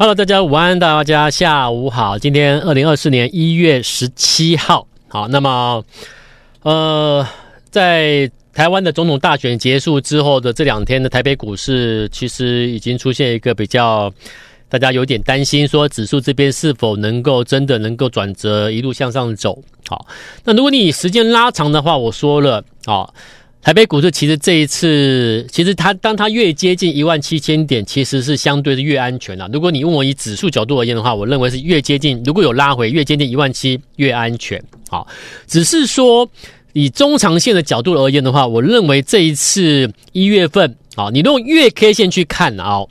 Hello，大家午安，大家下午好。今天二零二四年一月十七号，好，那么呃，在台湾的总统大选结束之后的这两天的台北股市，其实已经出现一个比较大家有点担心，说指数这边是否能够真的能够转折，一路向上走。好，那如果你时间拉长的话，我说了，好。台北股市其实这一次，其实它当它越接近一万七千点，其实是相对的越安全啊。如果你问我以指数角度而言的话，我认为是越接近，如果有拉回，越接近一万七越安全。好，只是说以中长线的角度而言的话，我认为这一次一月份，啊，你用月 K 线去看啊。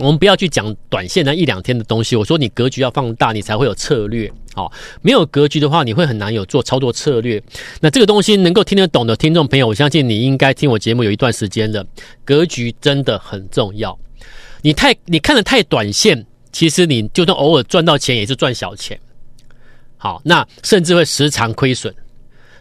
我们不要去讲短线那一两天的东西。我说你格局要放大，你才会有策略。好，没有格局的话，你会很难有做操作策略。那这个东西能够听得懂的听众朋友，我相信你应该听我节目有一段时间了。格局真的很重要。你太你看得太短线，其实你就算偶尔赚到钱，也是赚小钱。好，那甚至会时常亏损。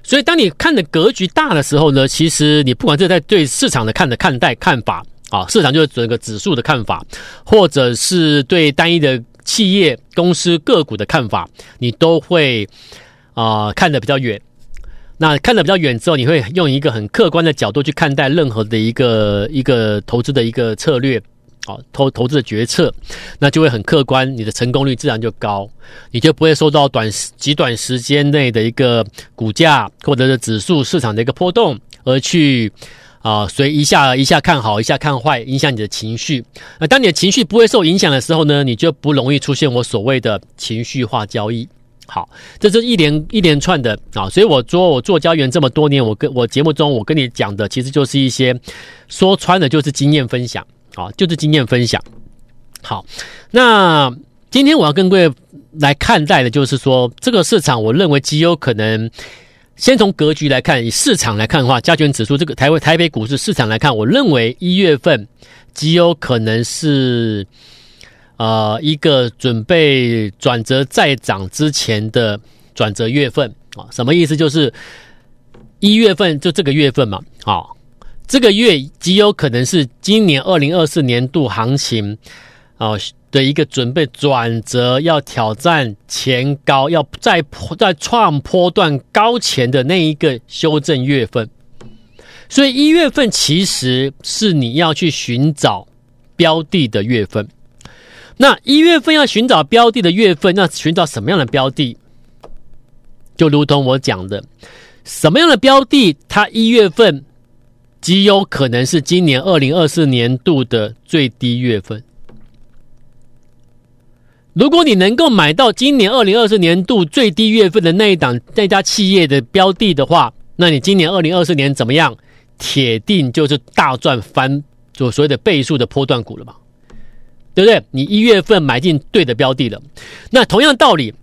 所以当你看的格局大的时候呢，其实你不管是在对市场的看的看待看法。啊，市场就是整个指数的看法，或者是对单一的企业、公司、个股的看法，你都会啊、看得比较远。那看得比较远之后，你会用一个很客观的角度去看待任何的一个一个投资的一个策略，啊，投投资的决策，那就会很客观，你的成功率自然就高，你就不会受到短极短时间内的一个股价或者是指数市场的一个波动而去。啊，所以一下一下看好，一下看坏，影响你的情绪。那当你的情绪不会受影响的时候呢，你就不容易出现我所谓的情绪化交易。好，这是一连一连串的啊。所以我做我做交易员这么多年，我跟我节目中我跟你讲的，其实就是一些说穿的，就是经验分享啊，就是经验分享。好，那今天我要跟各位来看待的，就是说这个市场，我认为极有可能。先从格局来看，以市场来看的话，加权指数这个台湾台北股市市场来看，我认为一月份极有可能是呃一个准备转折再涨之前的转折月份啊。什么意思？就是一月份就这个月份嘛，啊，这个月极有可能是今年二零二四年度行情啊。的一个准备转折，要挑战前高，要再再创波段高前的那一个修正月份，所以一月份其实是你要去寻找标的的月份。那一月份要寻找标的的月份，那寻找什么样的标的？就如同我讲的，什么样的标的，它一月份极有可能是今年二零二四年度的最低月份。如果你能够买到今年二零二四年度最低月份的那一档那家企业的标的的话，那你今年二零二四年怎么样？铁定就是大赚翻，就所谓的倍数的波段股了嘛，对不对？你一月份买进对的标的了，那同样道理，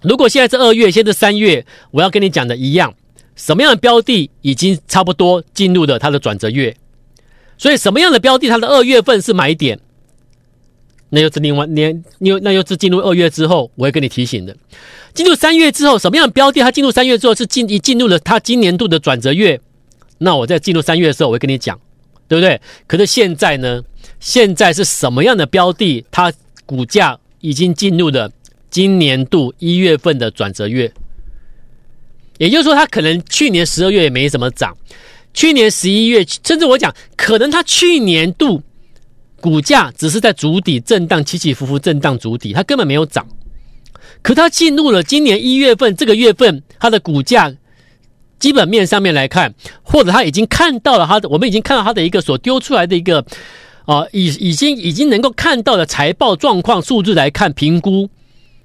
如果现在是二月，现在三月，我要跟你讲的一样，什么样的标的已经差不多进入了它的转折月，所以什么样的标的它的二月份是买点？那又是另外年，又那又是进入二月之后，我会跟你提醒的。进入三月之后，什么样的标的？它进入三月之后是进一进入了它今年度的转折月，那我在进入三月的时候，我会跟你讲，对不对？可是现在呢？现在是什么样的标的？它股价已经进入了今年度一月份的转折月，也就是说，它可能去年十二月也没什么涨，去年十一月，甚至我讲，可能它去年度。股价只是在筑底震荡，起起伏伏震荡筑底，它根本没有涨。可它进入了今年一月份这个月份，它的股价基本面上面来看，或者它已经看到了它的，我们已经看到它的一个所丢出来的一个啊，已已经已经能够看到的财报状况数字来看评估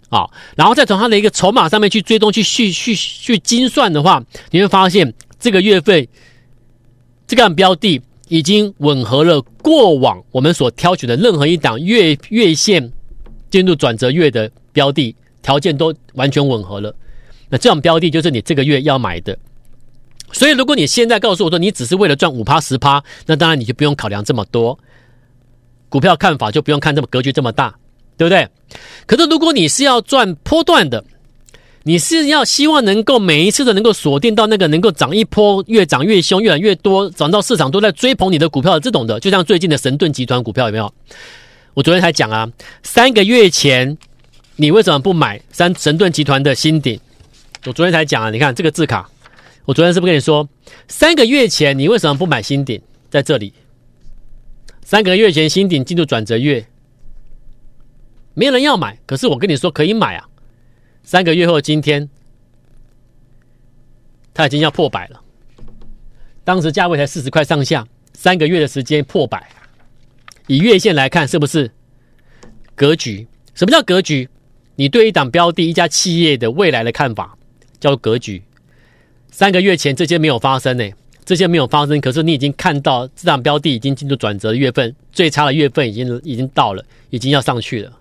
啊，然后再从它的一个筹码上面去追踪去去去去精算的话，你会发现这个月份这个标的。已经吻合了过往我们所挑选的任何一档月月线进入转折月的标的，条件都完全吻合了。那这种标的就是你这个月要买的。所以，如果你现在告诉我说你只是为了赚五趴十趴，那当然你就不用考量这么多，股票看法就不用看这么格局这么大，对不对？可是，如果你是要赚波段的，你是要希望能够每一次都能够锁定到那个能够涨一波越涨越凶越来越多涨到市场都在追捧你的股票的这种的，就像最近的神盾集团股票有没有？我昨天才讲啊，三个月前你为什么不买三神盾集团的新顶？我昨天才讲啊，你看这个字卡，我昨天是不是跟你说，三个月前你为什么不买新顶？在这里，三个月前新顶进入转折月，没人要买，可是我跟你说可以买啊。三个月后今天，它已经要破百了，当时价位才四十块上下，三个月的时间破百，以月线来看是不是格局？什么叫格局？你对一档标的、一家企业的未来的看法。叫格局，三个月前这些没有发生呢、这些没有发生，可是你已经看到这档标的已经进入转折的月份，最差的月份已经已经到了，已经要上去了。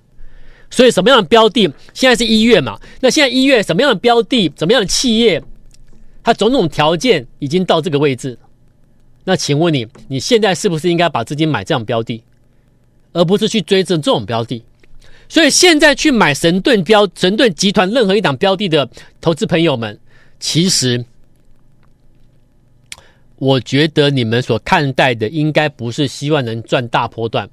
所以什么样的标的，现在是一月嘛？那现在一月什么样的标的，什么样的企业，它种种条件已经到这个位置，那请问你，你现在是不是应该把资金买这样标的，而不是去追这这种标的？所以现在去买神盾标、神盾集团任何一档标的的投资朋友们，其实我觉得你们所看待的应该不是希望能赚大波段，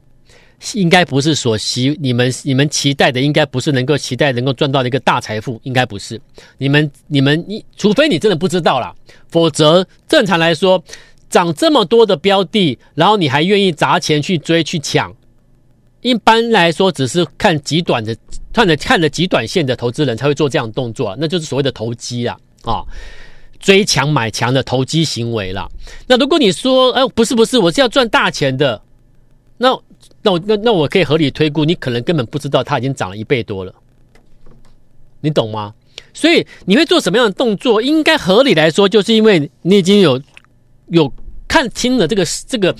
应该不是所希你们你们期待的，应该不是能够期待能够赚到一个大财富，应该不是。你们你们你，除非你真的不知道啦，否则正常来说，涨这么多的标的，然后你还愿意砸钱去追去抢。一般来说，只是看极短的、看着看着极短线的投资人才会做这样动作，那就是所谓的投机啊，啊，追强买强的投机行为啦。那如果你说，哎，不是不是，我是要赚大钱的，那那我那那我可以合理推估，你可能根本不知道它已经涨了一倍多了，你懂吗？所以你会做什么样的动作？应该合理来说，就是因为你已经有有看清了这个这个。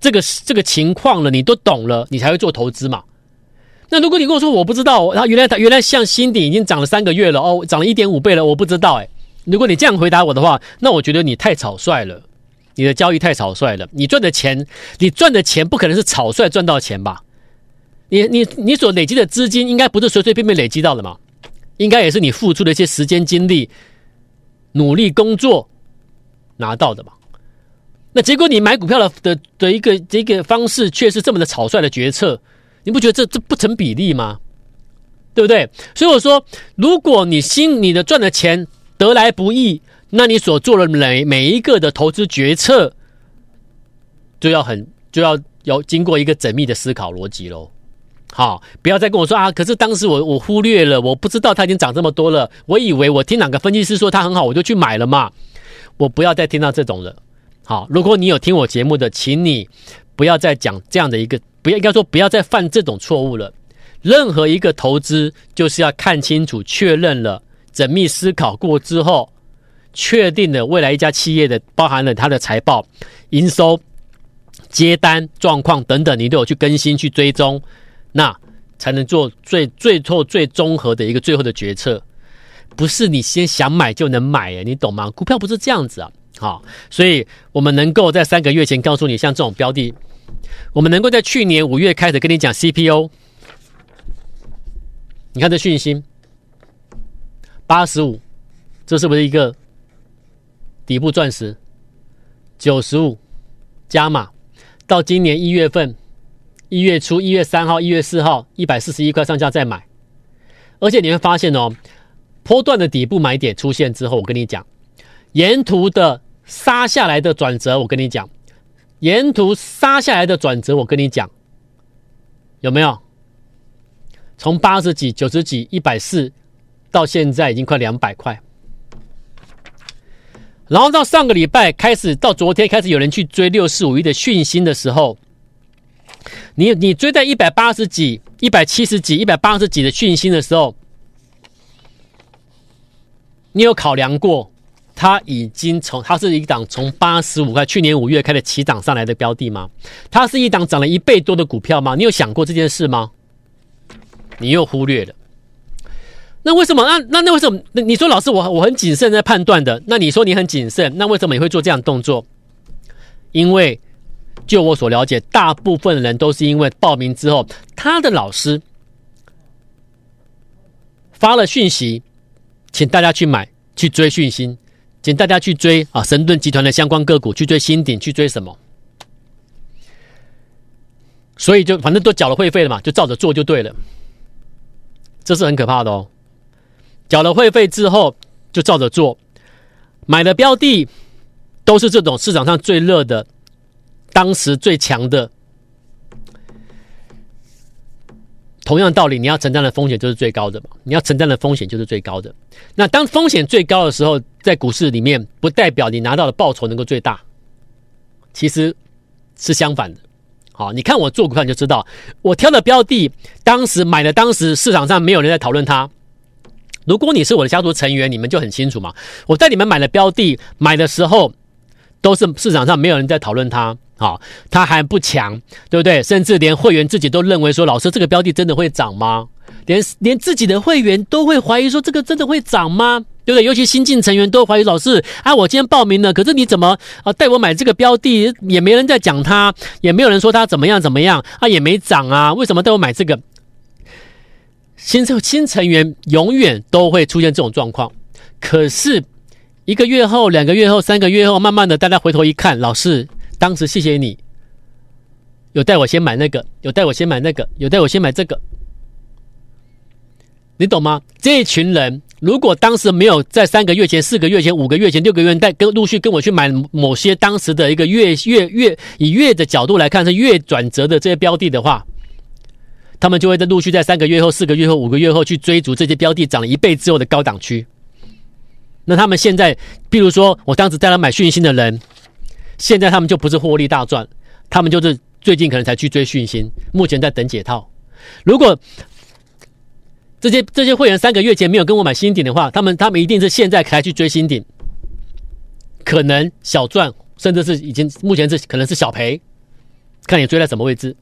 这个这个情况了，你都懂了，你才会做投资嘛。那如果你跟我说我不知道，他原来他原来像新鼎已经涨了三个月了哦，涨了一点五倍了，我不知道哎。如果你这样回答我的话，那我觉得你太草率了，你的交易太草率了。你赚的钱，你赚的钱不可能是草率赚到钱吧？你你你所累积的资金应该不是随随便便累积到的嘛？应该也是你付出的一些时间精力、努力工作拿到的嘛？那结果你买股票的的的一个这个方式却是这么的草率的决策，你不觉得这这不成比例吗？对不对？所以我说，如果你心你的赚的钱得来不易，那你所做的每每一个的投资决策，就要很就要要经过一个缜密的思考逻辑喽。好，不要再跟我说啊！可是当时我我忽略了，我不知道它已经涨这么多了，我以为我听哪个分析师说它很好，我就去买了嘛。我不要再听到这种了。好，如果你有听我节目的，请你不要再讲这样的一个，不要应该说不要再犯这种错误了。任何一个投资就是要看清楚、确认了、缜密思考过之后，确定了未来一家企业的包含了它的财报、营收、接单状况等等，你都有去更新、去追踪，那才能做最最后最综合的一个最后的决策。不是你先想买就能买诶，你懂吗？股票不是这样子啊。好，所以我们能够在三个月前告诉你，像这种标的，我们能够在去年五月开始跟你讲 CPO，你看这讯息，八十五，这是不是一个底部钻石？九十五加码，到今年一月份，一月初一月三号、一月四号，一百四十一块上下再买，而且你会发现哦，波段的底部买点出现之后，我跟你讲，沿途的。杀下来的转折，我跟你讲，沿途杀下来的转折，我跟你讲，有没有？从八十几、九十几、一百四，到现在已经快两百块。然后到上个礼拜开始，到昨天开始有人去追六四五一的讯息的时候，你你追在一百八十几、一百七十几、一百八十几的讯息的时候，你有考量过？它已经从它是一档从八十五块去年五月开始起涨上来的标的吗？它是一档涨了一倍多的股票吗？你有想过这件事吗？你又忽略了。那为什么？那那那为什么？那你说老师我我很谨慎在判断的。那你说你很谨慎，那为什么你会做这样动作？因为就我所了解，大部分人都是因为报名之后，他的老师发了讯息，请大家去买去追讯息。请大家去追啊！神盾集团的相关个股，去追新鼎，去追什么？所以就反正都缴了会费了嘛，就照着做就对了。这是很可怕的哦。缴了会费之后就照着做，买的标的都是这种市场上最热的，当时最强的。同样道理，你要承担的风险就是最高的嘛。你要承担的风险就是最高的。那当风险最高的时候，在股市里面，不代表你拿到的报酬能够最大，其实是相反的。好，你看我做股票你就知道，我挑的标的，当时买的，当时市场上没有人在讨论它。如果你是我的家族成员，你们就很清楚嘛。我在你们买的标的买的时候，都是市场上没有人在讨论它。好，它还不强，对不对？甚至连会员自己都认为说，老师这个标的真的会涨吗？连连自己的会员都会怀疑说，这个真的会涨吗？对不对？尤其新进成员都怀疑老师啊，我今天报名了，可是你怎么啊带我买这个标的，也没人在讲它，也没有人说它怎么样怎么样啊，也没涨啊，为什么带我买这个？新成新成员永远都会出现这种状况，可是一个月后、两个月后、三个月后，慢慢的大家回头一看，老师。当时谢谢你，有带我先买那个，有带我先买那个，有带我先买这个，你懂吗？这一群人如果当时没有在三个月前、四个月前、五个月前、六个月带跟陆续跟我去买某些当时的一个月月月以月的角度来看是月转折的这些标的的话，他们就会在陆续在三个月后、四个月后、五个月后去追逐这些标的涨了一倍之后的高档区。那他们现在，比如说我当时带他买讯芯的人。现在他们就不是获利大赚，他们就是最近可能才去追讯芯，目前在等解套。如果这些这些会员三个月前没有跟我买新顶的话，他们他们一定是现在才去追新顶，可能小赚，甚至是已经目前是可能是小赔，看你追在什么位置。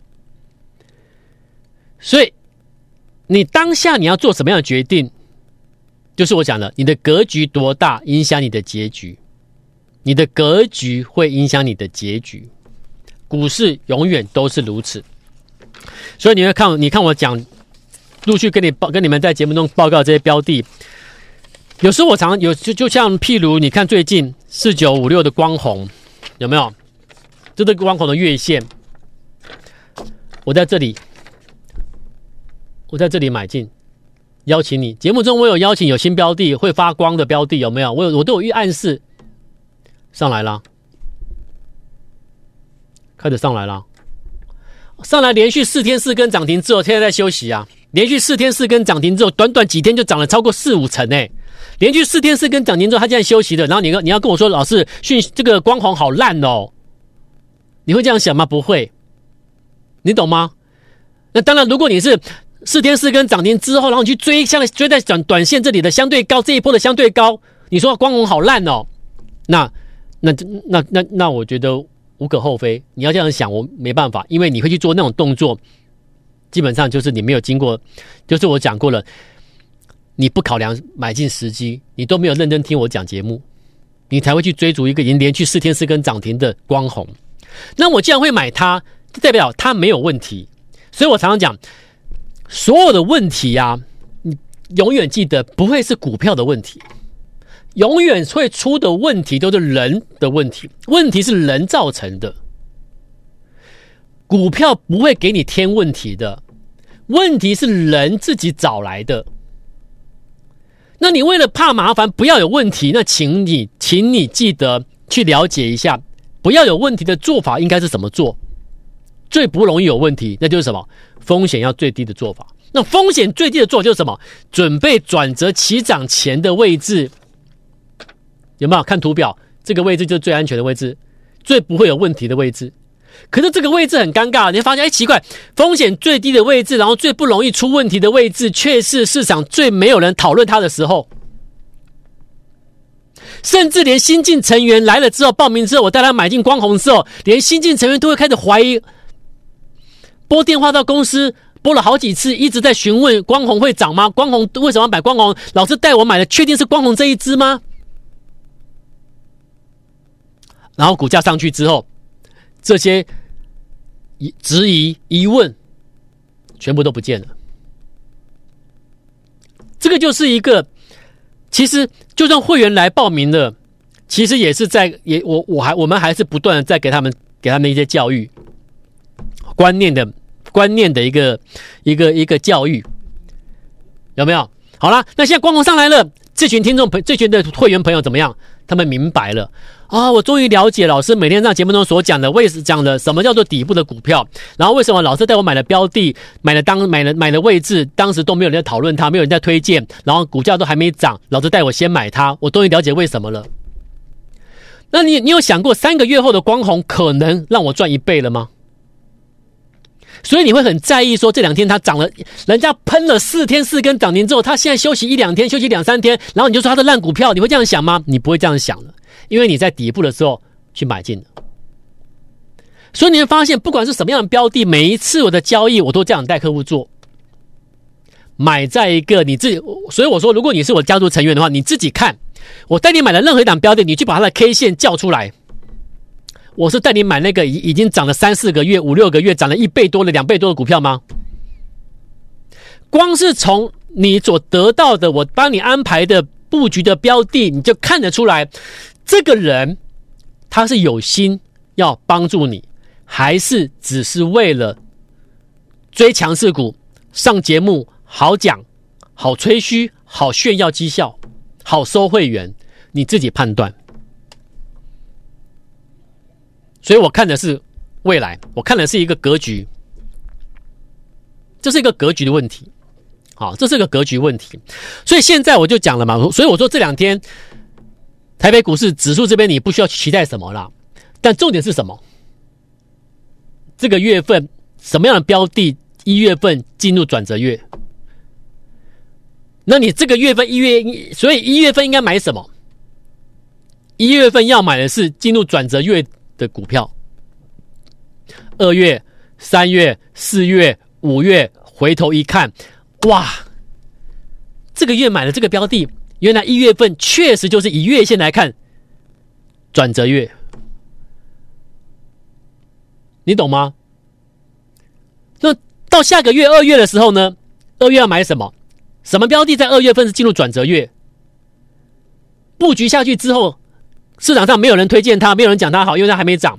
所以你当下你要做什么样的决定，就是我讲的，你的格局多大，影响你的结局。你的格局会影响你的结局，股市永远都是如此。所以你会看，你看我讲，陆续跟你报，跟你们在节目中报告这些标的。有时候我常有就就像譬如，你看最近四九五六的光弘有没有？这个光弘的月线，我在这里，我在这里买进，邀请你。节目中我有邀请有新标的会发光的标的有没有？我有我都有预暗示。上来了，开始上来了，上来连续四天四根涨停之后，现在在休息啊。连续四天四根涨停之后，短短几天就涨了超过四五成诶。连续四天四根涨停之后，它现在休息的。然后你要你要跟我说，老师讯这个光环好烂哦，你会这样想吗？不会，你懂吗？那当然，如果你是四天四根涨停之后，然后你去追，像追在短短线这里的相对高这一波的相对高，你说光弘好烂哦，那。那那那那，我觉得无可厚非。你要这样想，我没办法，因为你会去做那种动作，基本上就是你没有经过，就是我讲过了，你不考量买进时机，你都没有认真听我讲节目，你才会去追逐一个已经连续四天四根涨停的光弘。那我既然会买它，代表它没有问题。所以我常常讲，所有的问题呀、啊，你永远记得不会是股票的问题。永远会出的问题都是人的问题，问题是人造成的。股票不会给你添问题的，问题是人自己找来的。那你为了怕麻烦，不要有问题，那请你，请你记得去了解一下，不要有问题的做法应该是怎么做？最不容易有问题，那就是什么？风险要最低的做法。那风险最低的做法就是什么？准备转折起涨前的位置。有没有看图表？这个位置就是最安全的位置，最不会有问题的位置。可是这个位置很尴尬，你会发现，哎，奇怪，风险最低的位置，然后最不容易出问题的位置，却是市场最没有人讨论它的时候。甚至连新进成员来了之后，报名之后，我带他买进光红之后，连新进成员都会开始怀疑。拨电话到公司，拨了好几次，一直在询问光弘会涨吗？光弘为什么买光弘？老师带我买的，确定是光弘这一支吗？然后股价上去之后，这些疑质疑疑问全部都不见了。这个就是一个，其实就算会员来报名了，其实也是在也我我还我们还是不断的在给他们给他们一些教育观念的观念的一个一个一个教育，有没有？好了，那现在光红上来了，这群听众朋这群的会员朋友怎么样？他们明白了啊！我终于了解老师每天在节目中所讲的，为什讲的什么叫做底部的股票，然后为什么老师带我买的标的、买了当买了买了位置，当时都没有人在讨论它，没有人在推荐，然后股价都还没涨，老师带我先买它，我终于了解为什么了。那你你有想过三个月后的光红可能让我赚一倍了吗？所以你会很在意说这两天它涨了，人家喷了四天四根涨停之后，它现在休息一两天，休息两三天，然后你就说它的烂股票，你会这样想吗？你不会这样想的，因为你在底部的时候去买进的。所以你会发现，不管是什么样的标的，每一次我的交易我都这样带客户做，买在一个你自己。所以我说，如果你是我家族成员的话，你自己看，我带你买的任何一档标的，你去把它的 K 线叫出来。我是带你买那个已已经涨了三四个月、五六个月，涨了一倍多的、两倍多的股票吗？光是从你所得到的，我帮你安排的布局的标的，你就看得出来，这个人他是有心要帮助你，还是只是为了追强势股、上节目、好讲、好吹嘘、好炫耀绩效、好收会员？你自己判断。所以我看的是未来，我看的是一个格局，这是一个格局的问题，好，这是个格局问题。所以现在我就讲了嘛，所以我说这两天台北股市指数这边你不需要期待什么啦，但重点是什么？这个月份什么样的标的？一月份进入转折月，那你这个月份一月，所以一月份应该买什么？一月份要买的是进入转折月。的股票，二月、三月、四月、五月，回头一看，哇，这个月买了这个标的，原来一月份确实就是以月线来看转折月，你懂吗？那到下个月二月的时候呢？二月要买什么？什么标的在二月份是进入转折月？布局下去之后。市场上没有人推荐它，没有人讲它好，因为它还没涨。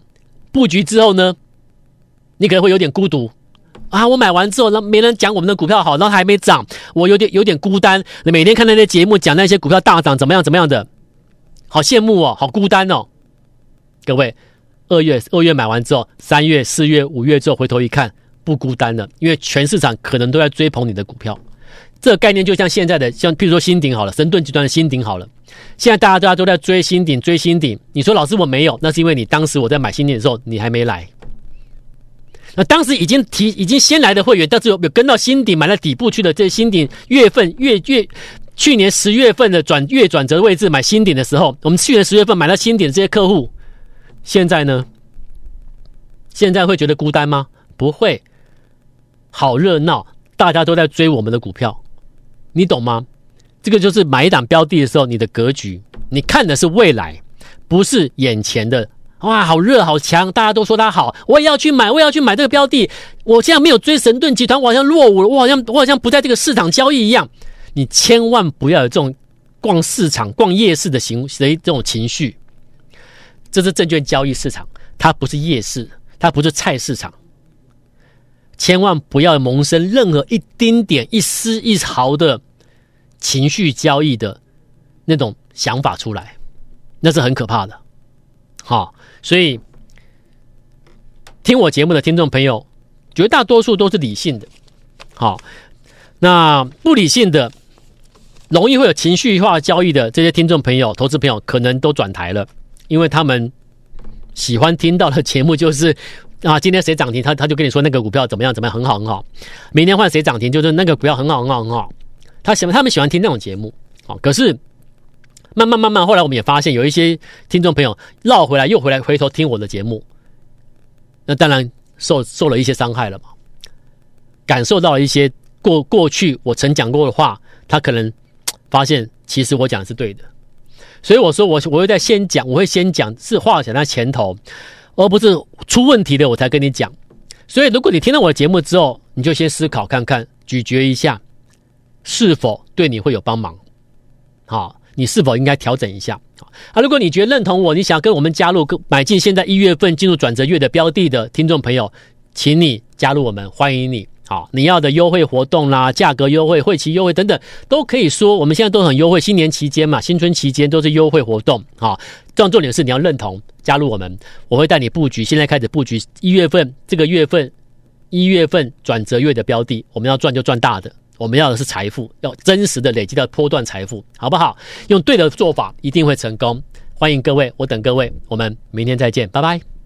布局之后呢，你可能会有点孤独啊！我买完之后，那没人讲我们的股票好，然后还没涨，我有点有点孤单。你每天看那些节目，讲那些股票大涨怎么样怎么样的，好羡慕哦，好孤单哦。各位，二月二月买完之后，三月、四月、五月之后回头一看，不孤单了，因为全市场可能都在追捧你的股票。这个概念就像现在的，像譬如说新鼎好了，神盾集团的新鼎好了。现在大家大家都在追新鼎，追新鼎。你说老师我没有，那是因为你当时我在买新鼎的时候，你还没来。那当时已经提已经先来的会员，但是有有跟到新鼎买了底部去的这新鼎月份月月去年十月份的转月转折位置买新鼎的时候，我们去年十月份买了新鼎的这些客户，现在呢？现在会觉得孤单吗？不会，好热闹，大家都在追我们的股票。你懂吗？这个就是买一档标的的时候，你的格局，你看的是未来，不是眼前的。哇，好热，好强，大家都说它好，我也要去买，我也要去买这个标的。我现在没有追神盾集团，我好像落伍了，我好像我好像不在这个市场交易一样。你千万不要有这种逛市场、逛夜市的行的这种情绪。这是证券交易市场，它不是夜市，它不是菜市场。千万不要萌生任何一丁点、一丝一毫的。情绪交易的那种想法出来，那是很可怕的。好，所以听我节目的听众朋友，绝大多数都是理性的。好，那不理性的、容易会有情绪化交易的这些听众朋友、投资朋友，可能都转台了，因为他们喜欢听到的节目就是啊，今天谁涨停，他他就跟你说那个股票怎么样怎么样，很好很好。明天换谁涨停，就是那个股票很好很好很好。他喜欢，他们喜欢听那种节目，好，可是慢慢慢慢，后来我们也发现，有一些听众朋友绕回来，又回来，回头听我的节目，那当然受受了一些伤害了嘛，感受到了一些过过去我曾讲过的话，他可能发现其实我讲的是对的，所以我说我我会在先讲，我会先讲是话讲在前头，而不是出问题的我才跟你讲。所以如果你听到我的节目之后，你就先思考看看，咀嚼一下。是否对你会有帮忙？好，你是否应该调整一下？啊，如果你觉得认同我，你想跟我们加入买进现在一月份进入转折月的标的的听众朋友，请你加入我们，欢迎你。好，你要的优惠活动啦，价格优惠、会期优惠等等，都可以说。我们现在都很优惠，新年期间嘛，新春期间都是优惠活动。好，这样重点是你要认同加入我们，我会带你布局。现在开始布局一月份这个月份，一月份转折月的标的，我们要赚就赚大的，我们要的是财富，要真实的累积到波段财富，好不好？用对的做法，一定会成功。欢迎各位，我等各位，我们明天再见，拜拜。